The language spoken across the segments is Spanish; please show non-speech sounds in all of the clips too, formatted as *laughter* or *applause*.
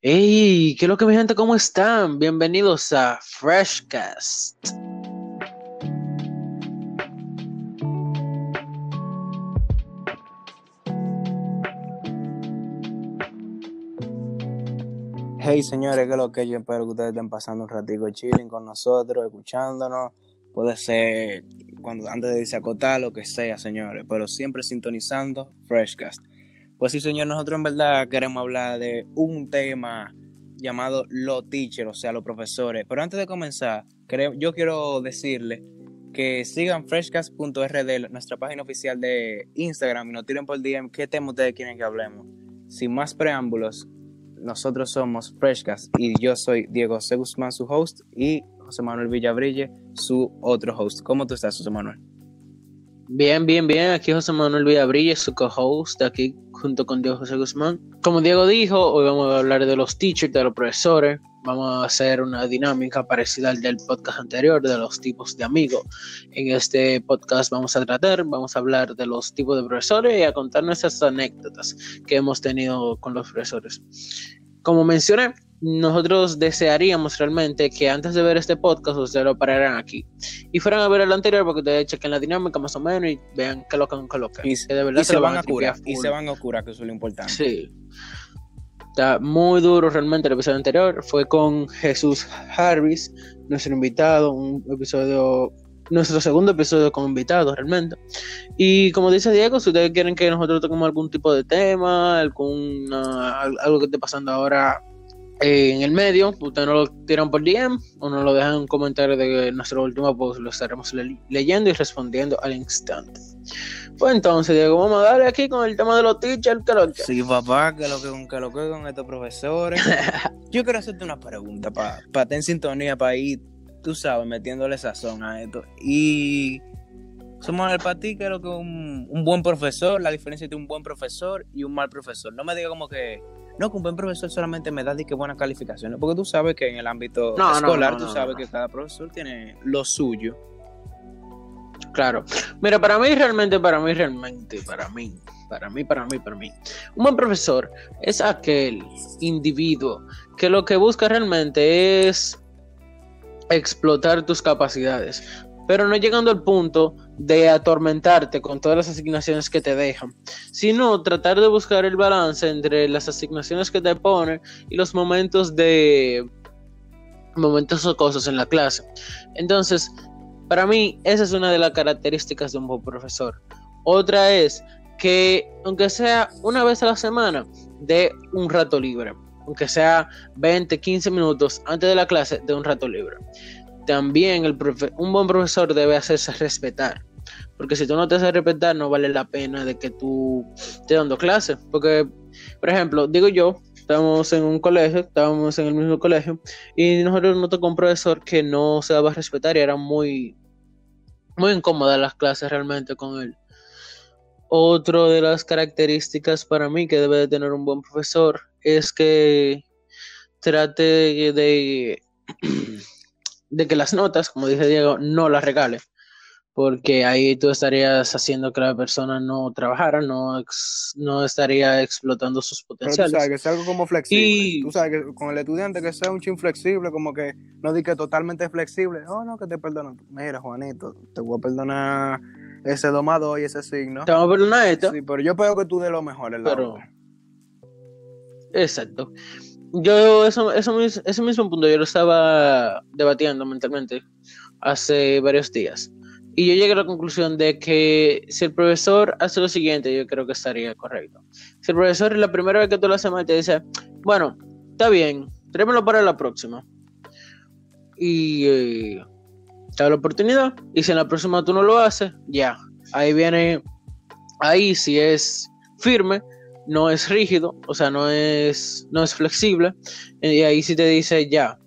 Hey, ¿qué es lo que mi gente? ¿Cómo están? Bienvenidos a Freshcast. Hey señores, que lo que yo espero que ustedes estén pasando un ratico chilling con nosotros, escuchándonos. Puede ser cuando antes de irse a acotar, lo que sea, señores, pero siempre sintonizando Freshcast. Pues sí, señor, nosotros en verdad queremos hablar de un tema llamado los teachers, o sea, los profesores. Pero antes de comenzar, yo quiero decirle que sigan freshcast.rd, nuestra página oficial de Instagram, y nos tiren por DM qué tema ustedes quieren que hablemos. Sin más preámbulos, nosotros somos Freshcast y yo soy Diego C. Guzmán, su host, y José Manuel Villabrille, su otro host. ¿Cómo tú estás, José Manuel? Bien, bien, bien. Aquí José Manuel Villabrille, su co-host, aquí junto con Diego José Guzmán. Como Diego dijo, hoy vamos a hablar de los teachers, de los profesores. Vamos a hacer una dinámica parecida al del podcast anterior, de los tipos de amigos. En este podcast vamos a tratar, vamos a hablar de los tipos de profesores y a contar nuestras anécdotas que hemos tenido con los profesores. Como mencioné, nosotros desearíamos realmente que antes de ver este podcast ustedes lo pararan aquí y fueran a ver el anterior porque ustedes chequen la dinámica más o menos y vean qué lo que colocan. Y, de verdad se, van, a curar. Y se van a curar, que eso es lo importante. Sí. Está muy duro realmente el episodio anterior. Fue con Jesús Harris, nuestro invitado, un episodio nuestro segundo episodio con invitados realmente. Y como dice Diego, si ustedes quieren que nosotros toquemos algún tipo de tema, algún algo que esté pasando ahora en el medio, ustedes nos lo tiran por DM o nos lo dejan en un comentario de nuestro último post, lo estaremos leyendo y respondiendo al instante. Pues entonces, Diego, vamos a darle aquí con el tema de los teachers, que lo que. Sí, papá, que lo que con, que lo que con estos profesores. *laughs* Yo quiero hacerte una pregunta para pa estar en sintonía, para ir, tú sabes, metiéndole sazón a esto. Y somos el para ti, que lo que un, un buen profesor, la diferencia entre un buen profesor y un mal profesor. No me diga como que no, que un buen profesor solamente me da de que buenas calificaciones, porque tú sabes que en el ámbito escolar, tú sabes que cada profesor tiene lo suyo. Claro. Mira, para mí realmente, para mí realmente, para mí, para mí, para mí, para mí. Un buen profesor es aquel individuo que lo que busca realmente es explotar tus capacidades pero no llegando al punto de atormentarte con todas las asignaciones que te dejan, sino tratar de buscar el balance entre las asignaciones que te ponen y los momentos de momentos o cosas en la clase. Entonces, para mí, esa es una de las características de un buen profesor. Otra es que, aunque sea una vez a la semana, de un rato libre, aunque sea 20, 15 minutos antes de la clase, de un rato libre también el un buen profesor debe hacerse respetar. Porque si tú no te haces respetar, no vale la pena de que tú estés dando clases. Porque, por ejemplo, digo yo, estábamos en un colegio, estábamos en el mismo colegio, y nosotros nos tocó un profesor que no se daba a respetar y era muy, muy las clases realmente con él. Otra de las características para mí que debe de tener un buen profesor es que trate de de que las notas, como dice Diego, no las regale, porque ahí tú estarías haciendo que la persona no trabajara, no, no estaría explotando sus potenciales. tú sabes que sea algo como flexible. Tú sabes que con el estudiante que sea un chin flexible, como que no di que totalmente flexible. Oh, no, que te perdono. Mira, Juanito, te voy a perdonar ese domado y ese signo. Te voy a perdonar esto. Sí, pero yo espero que tú de lo mejor. Pero... Exacto yo eso, eso, ese mismo punto yo lo estaba debatiendo mentalmente hace varios días. Y yo llegué a la conclusión de que si el profesor hace lo siguiente, yo creo que estaría correcto. Si el profesor la primera vez que tú lo haces mal te dice, bueno, está bien, trémelo para la próxima. Y eh, te da la oportunidad. Y si en la próxima tú no lo haces, ya. Ahí viene, ahí si es firme, no es rígido, o sea, no es, no es flexible. Y ahí sí te dice, ya,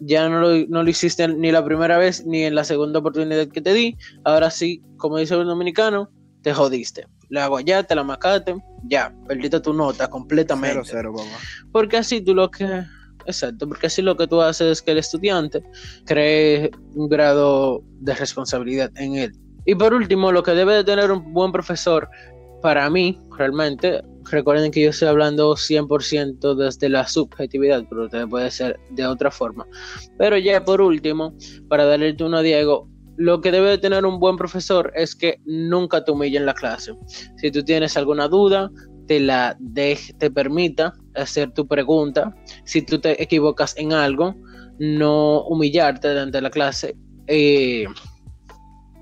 ya no lo, no lo hiciste ni la primera vez ni en la segunda oportunidad que te di. Ahora sí, como dice el dominicano, te jodiste. Le hago ya, te la macate, ya, perdiste tu nota completamente. Cero, cero, Porque así tú lo que. Exacto, porque así lo que tú haces es que el estudiante cree un grado de responsabilidad en él. Y por último, lo que debe de tener un buen profesor, para mí, realmente, recuerden que yo estoy hablando 100% desde la subjetividad, pero ustedes puede ser de otra forma. Pero ya por último, para darle el turno a Diego, lo que debe de tener un buen profesor es que nunca te humille en la clase. Si tú tienes alguna duda, te la te permita hacer tu pregunta. Si tú te equivocas en algo, no humillarte delante de la clase. Eh,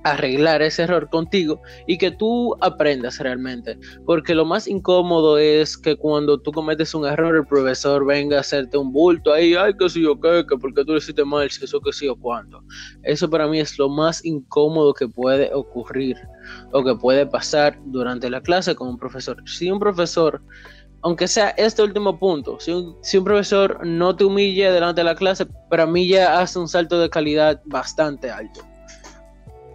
arreglar ese error contigo y que tú aprendas realmente. Porque lo más incómodo es que cuando tú cometes un error, el profesor venga a hacerte un bulto ahí, ay, que si yo qué, que porque tú lo hiciste mal, si eso que sí o cuánto. Eso para mí es lo más incómodo que puede ocurrir o que puede pasar durante la clase con un profesor. Si un profesor aunque sea este último punto, si un, si un, profesor no te humille delante de la clase, para mí ya hace un salto de calidad bastante alto.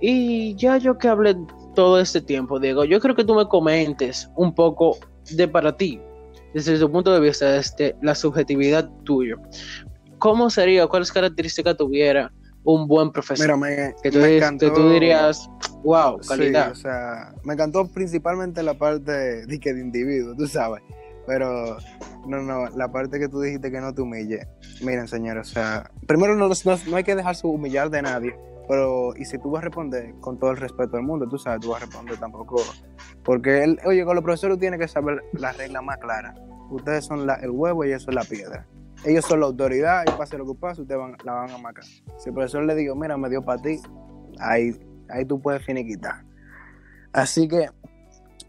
Y ya yo que hablé todo este tiempo, Diego, yo creo que tú me comentes un poco de para ti, desde tu punto de vista, desde la subjetividad tuya. ¿Cómo sería, cuáles características tuviera un buen profesor? Mira, que, tú, dirías, wow, calidad. o sea, me encantó principalmente la parte de, de, de individuo, tú sabes. Pero no, no, la parte que tú dijiste que no te humille. Miren, señores, o sea, primero no, no, no hay que dejarse humillar de nadie pero, y si tú vas a responder con todo el respeto del mundo, tú sabes, tú vas a responder tampoco. Porque, él, oye, con los profesores tiene que saber la regla más clara. Ustedes son el huevo y eso es la piedra. Ellos son la autoridad y pase lo que pase, ustedes van, la van a marcar. Si el profesor le digo, mira, me dio para ti, ahí, ahí tú puedes finiquitar. Así que,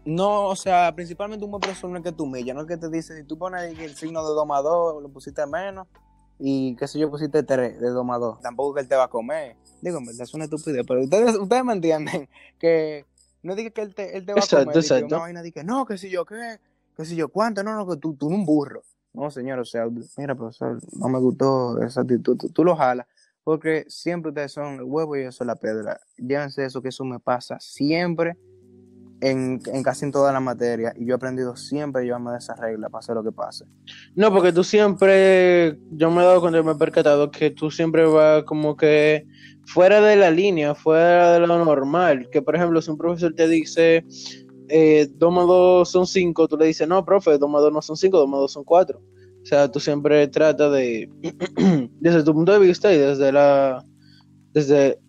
no, o sea, principalmente un buen profesor no es que tú humilla, no es que te dice, si tú pones el signo de domador, lo pusiste menos, y qué sé yo, pusiste 3 de domador, tampoco que él te va a comer Digo, en verdad es una estupidez, pero ustedes, ustedes me entienden que no diga que él te, él te va a comer. Exacto. Una vaina de que no, que si yo qué, que si yo cuánto, no, no, que tú, tú un burro. No, señor, o sea, mira, profesor, no me gustó esa actitud. Tú, lo jalas, porque siempre ustedes son el huevo y eso es la piedra. Llévense eso, que eso me pasa siempre en, casi en toda la materia y yo he aprendido siempre llevarme de esa regla, pase lo que pase. No, porque tú siempre, yo me he dado cuenta, me he percatado que tú siempre vas como que fuera de la línea, fuera de lo normal. Que por ejemplo, si un profesor te dice eh, 2 más 2 son 5, tú le dices, no, profe, 2 más 2 no son 5, 2 más 2 son 4. O sea, tú siempre tratas de, *clears throat* desde tu punto de vista y desde la, desde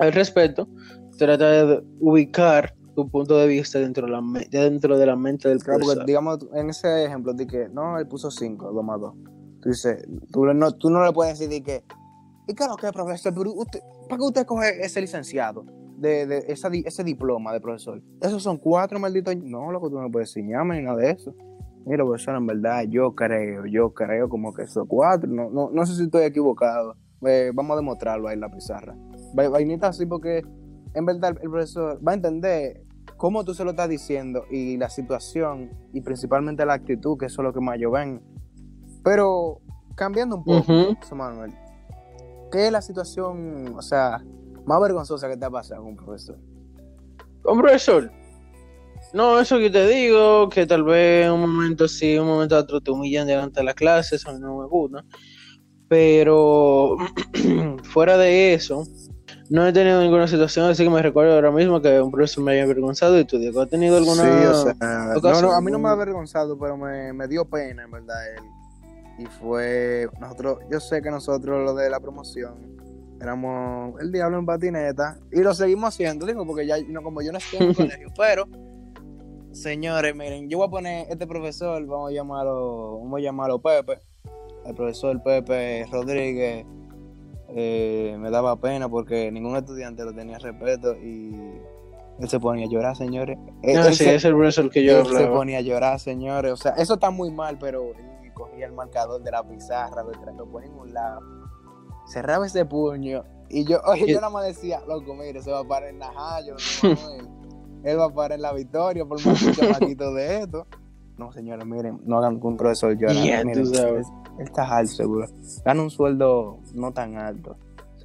el respeto, trata de ubicar tu punto de vista dentro de la, dentro de la mente del profesor. Porque, digamos, en ese ejemplo, de que no, él puso 5, 2 más 2. Tú dices, tú no, tú no le puedes decir que y claro que, profesor, pero usted, ¿para qué usted coge ese licenciado? De, de ese diploma de profesor. Esos son cuatro malditos. No, lo que tú no puedes enseñarme ni nada de eso. Mira, profesor, en verdad, yo creo, yo creo como que esos cuatro. No, no, no sé si estoy equivocado. Eh, vamos a demostrarlo ahí en la pizarra. Vainita así porque en verdad el profesor va a entender cómo tú se lo estás diciendo y la situación y principalmente la actitud, que eso es lo que más yo ven. Pero cambiando un poco, Manuel, ¿Qué es la situación, o sea, más vergonzosa que te ha pasado con un profesor? ¿Con profesor? No, eso que te digo, que tal vez un momento sí, un momento otro te humillan delante de la clase, eso no me gusta. Pero *clears throat* fuera de eso, no he tenido ninguna situación así que me recuerdo ahora mismo que un profesor me haya avergonzado y tú, Diego, ¿has tenido alguna sí, o sea, no, no, a mí no me ha avergonzado, pero me, me dio pena, en verdad, él. Y fue nosotros, yo sé que nosotros lo de la promoción éramos el diablo en patineta y lo seguimos haciendo, digo, porque ya no, como yo no estoy en el *laughs* colegio, pero señores, miren, yo voy a poner este profesor, vamos a llamarlo, vamos a llamarlo Pepe, el profesor Pepe Rodríguez, eh, me daba pena porque ningún estudiante lo tenía respeto y él se ponía a llorar, señores. No, sí, es el profesor que yo él se ponía a llorar, señores. O sea, eso está muy mal, pero cogía el marcador de la pizarra, lo ponía en un lado, cerraba ese puño y yo, *laughs* oye, yo nada más decía, loco, mire, se va a parar en Najayo, *laughs* él va a parar en la victoria por más chamaquito *laughs* de esto. No, señores, miren, no hagan con un profesor llorar. miren, él, está alto, seguro. Gana un sueldo no tan alto.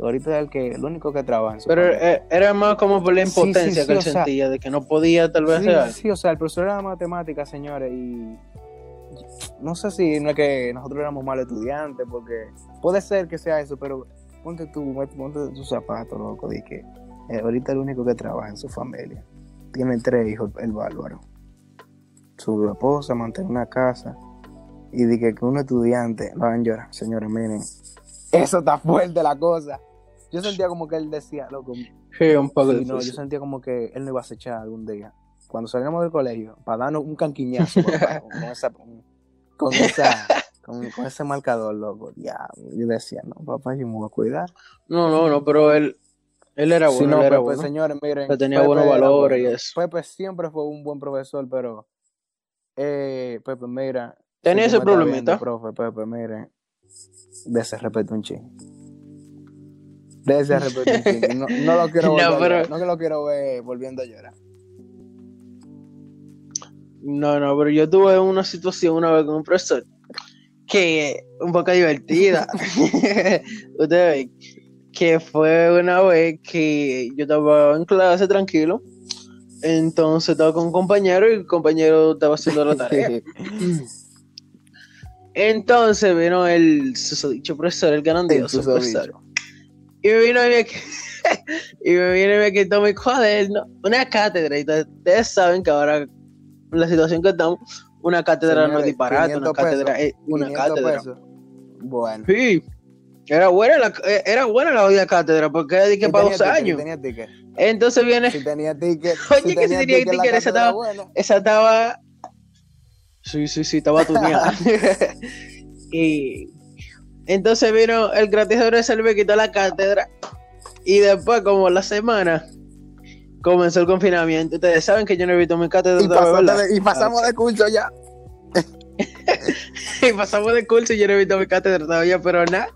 Ahorita es el que el único que trabaja. Pero eh, era más como por la impotencia que él sentía, de que no podía tal vez sí, Sí, o sea, el profesor era de matemáticas, señores, y no sé si no es que nosotros éramos mal estudiantes, porque puede ser que sea eso, pero ponte tú, ponte tus zapatos, loco, de que eh, ahorita el único que trabaja en su familia. Tiene tres hijos, el bárbaro. su esposa, mantener una casa y de que, un estudiante lo hagan llorar. Señores, miren, eso está fuerte la cosa. Yo sentía como que él decía, loco. Sí, un poco sí, no, yo sentía como que él no iba a acechar algún día. Cuando salíamos del colegio, para darnos un canquiñazo *laughs* con, esa, con, esa, con, ese marcador, loco. Ya, yo decía, no, papá, yo me voy a cuidar. No, no, no, pero él, él era bueno. no, él era bueno. señores, miren. tenía buenos valores y eso. Pepe siempre fue un buen profesor, pero eh, Pepe, mira. Tenía ese problemita. profe, Pepe, mire. De ese respeto un ching. De ese respeto un ching. No, no, lo quiero *laughs* no, no lo quiero ver volviendo a llorar. No, no, pero yo tuve una situación una vez con un profesor que un poco divertida. *laughs* Ustedes ven que fue una vez que yo estaba en clase tranquilo. Entonces estaba con un compañero y el compañero estaba haciendo la tarea. *laughs* Entonces vino el susodicho profesor, el grandioso profesor. Y me vino *laughs* y me, y me vino y me quitó mi cuaderno, una cátedra. Y ustedes saben que ahora la situación que estamos, una cátedra no es disparate, una cátedra es una cátedra. Bueno. Sí. Era buena la, era buena la cátedra porque era de que para dos años. Tenía ticket. Entonces viene. Si tenía ticket. *laughs* Oye, que si tenía ticket, esa estaba, esa estaba. Sí, sí, sí, estaba tuneada. *laughs* y entonces vino el gratis de me quitó la cátedra. Y después, como la semana, comenzó el confinamiento. Ustedes saben que yo no he visto mi cátedra y, y pasamos de curso ya. *laughs* y pasamos de curso y yo no he visto mi cátedra todavía, pero nada,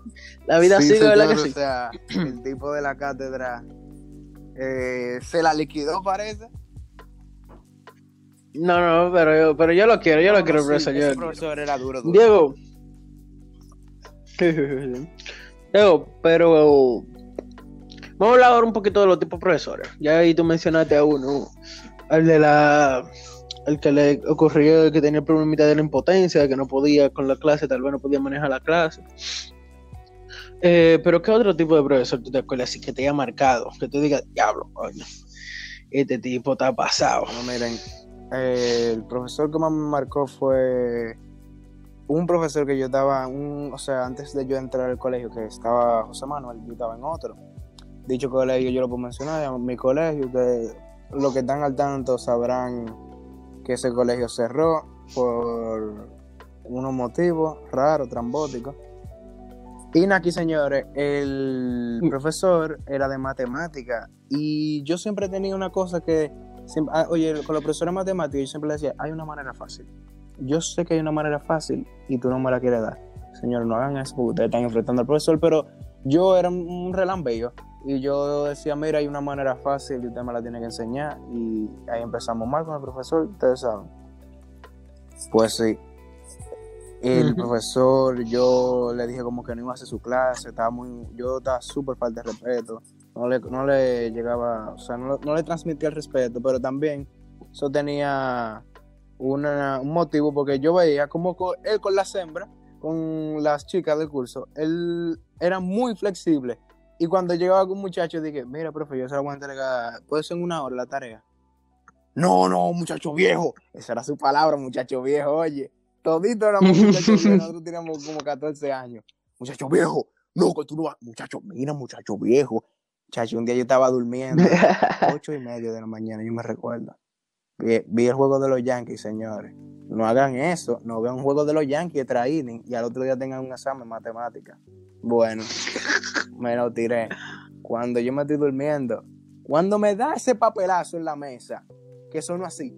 la vida sigue, ¿verdad que sí? O sea, el tipo de la cátedra eh, se la liquidó, parece. No, no, pero yo, pero yo lo quiero, yo lo quiero, profesor. Ese profesor era duro, duro. Diego. *laughs* Diego, pero Vamos a hablar ahora un poquito de los tipos de profesores. Ya ahí tú mencionaste a uno, al de la. El que le ocurrió que tenía el problemita de la impotencia, que no podía con la clase, tal vez no podía manejar la clase. Eh, pero ¿qué otro tipo de profesor tú te acuerdas así que te haya marcado? Que tú digas, diablo, coño, este tipo está pasado. No, miren, eh, el profesor que más me marcó fue un profesor que yo estaba, un, o sea, antes de yo entrar al colegio, que estaba José Manuel, yo estaba en otro dicho colegio yo lo puedo mencionar, mi colegio, que los que están al tanto sabrán que ese colegio cerró por unos motivos raros, trambóticos. Y aquí, señores, el mm. profesor era de matemática y yo siempre tenía una cosa que, ah, oye, con los profesores de matemática yo siempre le decía, hay una manera fácil. Yo sé que hay una manera fácil y tú no me la quieres dar. Señores, no hagan eso porque ustedes están enfrentando al profesor, pero yo era un relambeo y yo decía, mira, hay una manera fácil y usted me la tiene que enseñar. Y ahí empezamos mal con el profesor, ustedes saben. Pues sí. El profesor, yo le dije como que no iba a hacer su clase, estaba muy, yo estaba súper falta de respeto. No le, no le llegaba, o sea, no, le transmitía el respeto, pero también eso tenía una, un motivo porque yo veía como él con las hembras, con las chicas del curso, él era muy flexible y cuando llegaba algún muchacho, dije, mira, profe, yo se lo voy a entregar, puede ser en una hora la tarea. No, no, muchacho viejo. Esa era su palabra, muchacho viejo, oye. Todito éramos *laughs* muchachos viejos, nosotros teníamos como 14 años. Muchacho viejo, no, que tú no vas. Muchacho, mira, muchacho viejo. Muchacho, un día yo estaba durmiendo, *laughs* ocho y media de la mañana, yo me recuerdo. Vi, el juego de los Yankees, señores. No hagan eso, no vean un juego de los Yankees, traíden y al otro día tengan un examen de matemática. Bueno, *laughs* me lo tiré. Cuando yo me estoy durmiendo, cuando me da ese papelazo en la mesa, que sonó así,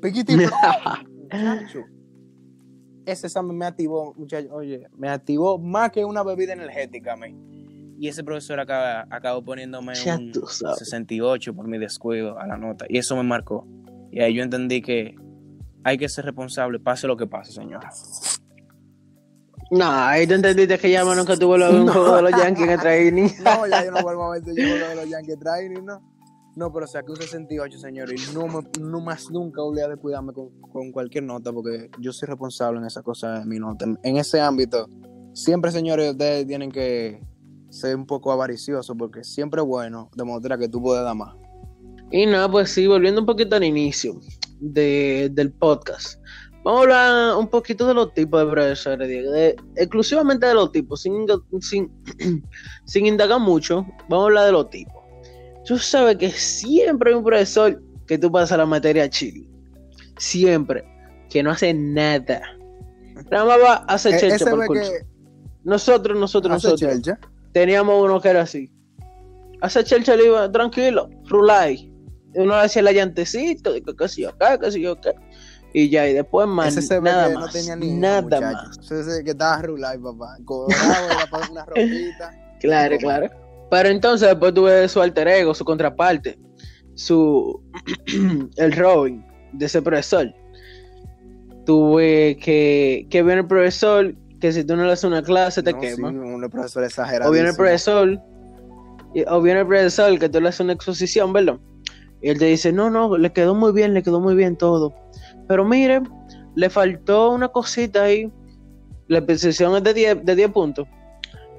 muchacho. *laughs* Ese examen me activó, muchacho, oye, me activó más que una bebida energética, me. Y ese profesor acaba, acabó poniéndome un 68 por mi descuido a la nota. Y eso me marcó. Y ahí yo entendí que hay que ser responsable, pase lo que pase, señora. No, ahí tú entendiste que ya nunca tuvo lo, un juego de los Yankees en training. *laughs* no, ya yo no vuelvo a ver el juego de los Yankees en training, no. No, pero saqué un 68, señor, y no, no más nunca volví a descuidarme con, con, cualquier nota, porque yo soy responsable en esa cosa de mi nota. En ese ámbito, siempre, señores, ustedes tienen que ser un poco avariciosos, porque siempre es bueno demostrar que tú puedes dar más. Y nada, pues sí, volviendo un poquito al inicio. de, del podcast. Vamos a hablar un poquito de los tipos de profesores, Diego, de- exclusivamente de los tipos, sin, sin, *clears throat* sin indagar mucho, vamos a hablar de los tipos. Tú sabes que siempre hay un profesor que tú pasas la materia chile. Siempre. Que no hace nada. Nada más va a hacer E- chelcha por que Nosotros, nosotros, hace nosotros. chelcha. Teníamos uno que era así. Hace chelcha le iba tranquilo, rulay. Uno hacía la llantecito, de que yo acá, qué sé yo acá. Y ya, y después más Ese se nada que más. no tenía ni nada muchacho. más. Ese se que estaba rulay, papá. Para una ropita. *laughs* Claro, claro. Pero entonces después tuve su alter ego, su contraparte, su *clears throat* el Robin de ese profesor. Tuve que, que viene el profesor, que si tú no le haces una clase te No, quema. sí, un profesor exagerado. o viene el profesor, y- o viene el profesor que tú le haces una exposición, ¿verdad? Y él te dice, no, no, le quedó muy bien, le quedó muy bien todo. Pero mire, le faltó una cosita ahí. La exposición es de 10, de 10 puntos.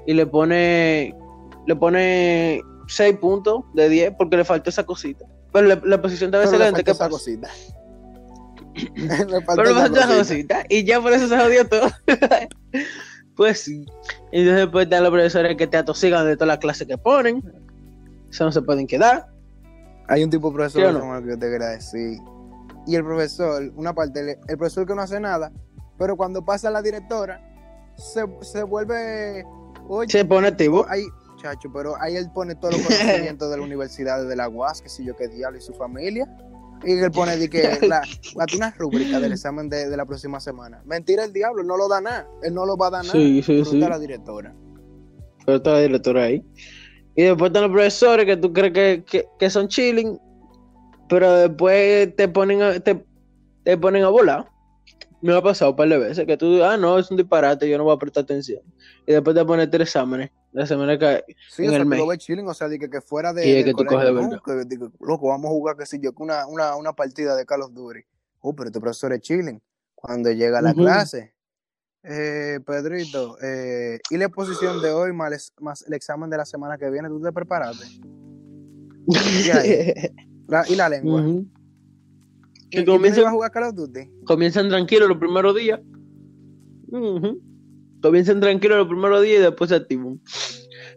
Y le pone, le pone 6 puntos de 10 porque le faltó esa cosita. Pero la, la exposición estaba excelente, ¿qué esa pasa? cosita. *laughs* Le faltó Pero esa faltó cosita. Y ya por eso se jodió todo. *laughs* pues sí. Entonces después están los profesores que te atosigan de todas las clases que ponen. Eso no se pueden quedar. Hay un tipo de profesor ¿Sí o no? como el que yo te quería decir. Y el profesor, una parte, el profesor que no hace nada, pero cuando pasa la directora, se, se vuelve. Oye, Se pone activo. ahí, chacho, pero ahí él pone todos los *laughs* conocimientos de la universidad de la UAS, que si yo qué diablo y su familia. Y él pone de que *laughs* la, una rúbrica del examen de, de la próxima semana. Mentira el diablo, él no lo da nada. Él no lo va a dar nada. Sí, sí, la directora. Pero está la directora ahí. Y después están los profesores que tú crees que, que, que son chilling. Pero después te ponen a, te, te ponen a volar. Me ha pasado un par de veces que tú, ah, no, es un disparate, yo no voy a prestar atención. Y después te ponen tres exámenes. La semana que Sí, en o sea, el mes. lo ves chilling, o sea, de que, que fuera de. Y del que tú coges de ¿no? verdad. Que, loco, vamos a jugar, qué sé yo, una, una, una partida de Call of Duty. Oh, pero este profesor es chilling. Cuando llega a la clase, eh, Pedrito, eh, y la exposición de hoy más, el- más el examen de la semana que viene, ¿tú te preparaste? Y *laughs* La- y la lengua. ¿Y, Que y ibas a jugar Call of Duty? Comienzan tranquilos los primeros días. Ujú. Comienzan tranquilos los primeros días y después se activan.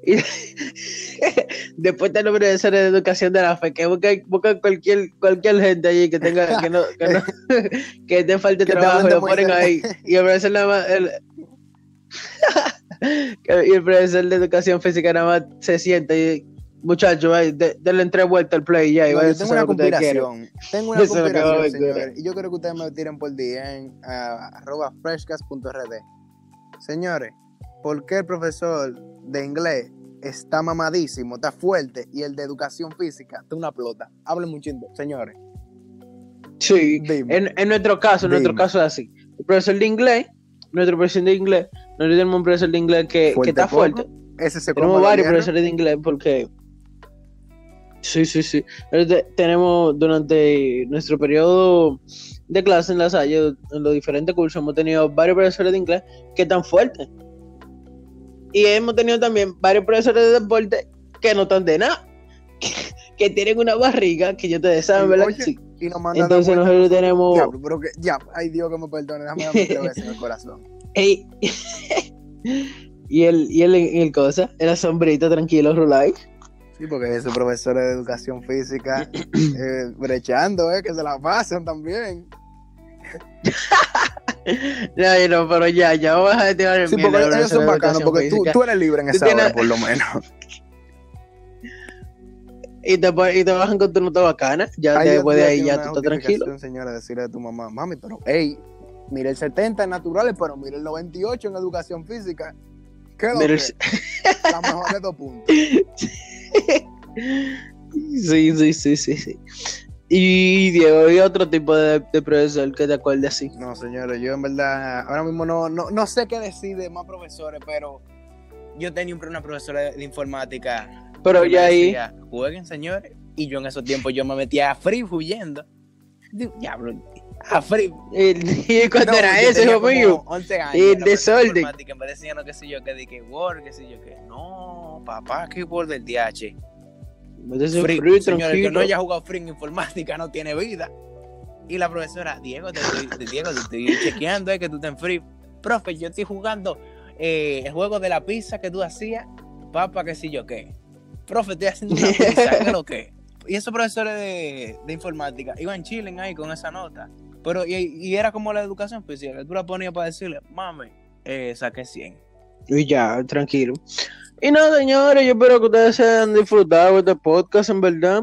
Y *laughs* después están los profesores de educación de la fe que buscan, buscan cualquier, cualquier gente allí que tenga, que no, que no, *laughs* que te falte Que trabajo de lo ponen ahí. Y el profesor nada más, el- *laughs* y el profesor de educación física nada más se sienta y muchachos, ay, de- denle tres vueltas al play ya y No, yo a tengo una conspiración. Tengo una Eso a conspiración. Y yo quiero que ustedes me tiren por DM a arroba freshcast.rd. Señores, ¿por qué el profesor de inglés está mamadísimo, está fuerte y el de educación física está una plota? Hablen mucho, señores. Sí, en, en nuestro caso, en nuestro caso es así. El profesor de inglés, nuestro profesor de inglés, nosotros tenemos un profesor de inglés que, que está poco. fuerte. Ese se Tenemos varios profesores de inglés porque... Sí, sí, sí. Nosotros te- Tenemos durante nuestro periodo de clase en la Salle, en los diferentes cursos, hemos tenido varios profesores de inglés que están fuertes. Y hemos tenido también varios profesores de deporte que no están de nada. Que, *laughs* que tienen una barriga que yo te saben, ¿verdad? Oye, sí. Y nos mandan Entonces nosotros tenemos... Diablo, pero que, ya, ay Dios que me perdone, déjame darme tres veces en el corazón. *laughs* Ey. *laughs* y el, y el, el cosa, en la sombrita, tranquilo, Rulay. Sí, porque esos profesores de educación física *clears throat* eh, brechando, eh, que se la pasan también. No, no, pero ya, ya vamos a tirar el Sí, miedo porque a la ellos son educación bacanos, porque tú, eres libre en esa tienes- hora, por lo menos. *laughs* Y te, y te bajan con tu nota bacana. Ya Ay, después de ahí ya tú estás tranquilo. señora, decirle a tu mamá, mami, pero, hey, mire el 70 en naturales, pero mire el 98 en educación física. ¿Qué lo Mira el- La mejor de dos *laughs* puntos. Sí, sí, sí, sí, sí. Y Diego, ¿y otro tipo de, de profesor que te acuerdes así? No, señores, yo en verdad ahora mismo no, no, no sé qué decir de más profesores, pero yo tenía un- una profesora de, de informática. Pero ya ahí, Jueguen, señores. Y yo en esos tiempos yo me metía a free huyendo. Digo, Diablo, a free. *laughs* y, cuando No, era eso, hijo mío. 11 años. De desorden. informática Me decían, no, qué sé yo, que di que Word, qué sé yo, que no, papá, que Word del DH. Métese Free, el que no haya jugado free en informática no tiene vida. Y la profesora, Diego, te estoy, Diego, te estoy chequeando, es que tú estás en free. Profe, yo estoy jugando eh, el juego de la pizza que tú hacías, papá, qué sé yo qué. Profe, estoy haciendo una pizza, *laughs* ¿qué lo que? Y esos profesores de, de informática iban chilling ahí con esa nota. Pero, y, y, era como la educación especial, tú la ponías para decirle, mami, eh, saqué 100. Y ya, tranquilo. Y nada, señores, yo espero que ustedes hayan disfrutado este podcast, en verdad.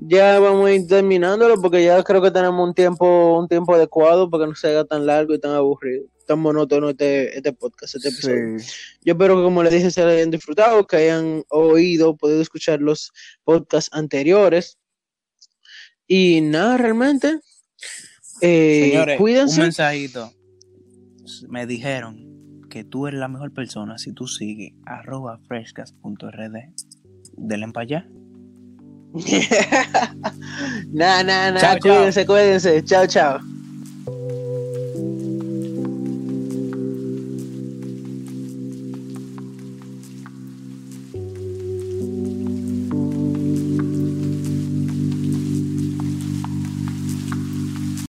Ya vamos a ir terminándolo porque ya creo que tenemos un tiempo, un tiempo adecuado para que no se haga tan largo y tan aburrido, tan monótono este, este podcast, este episodio. Yo espero que, como les dije, se hayan disfrutado, que hayan oído, podido escuchar los podcasts anteriores. Y nada, realmente. Eh, Señores, cuídense. un mensajito. Me dijeron que tú eres la mejor persona si tú sigues arroba frescas.rd. Denle para allá. *laughs* Nada, nada, nada. Chao, chao. Cuídense, cuídense. Chao, chao.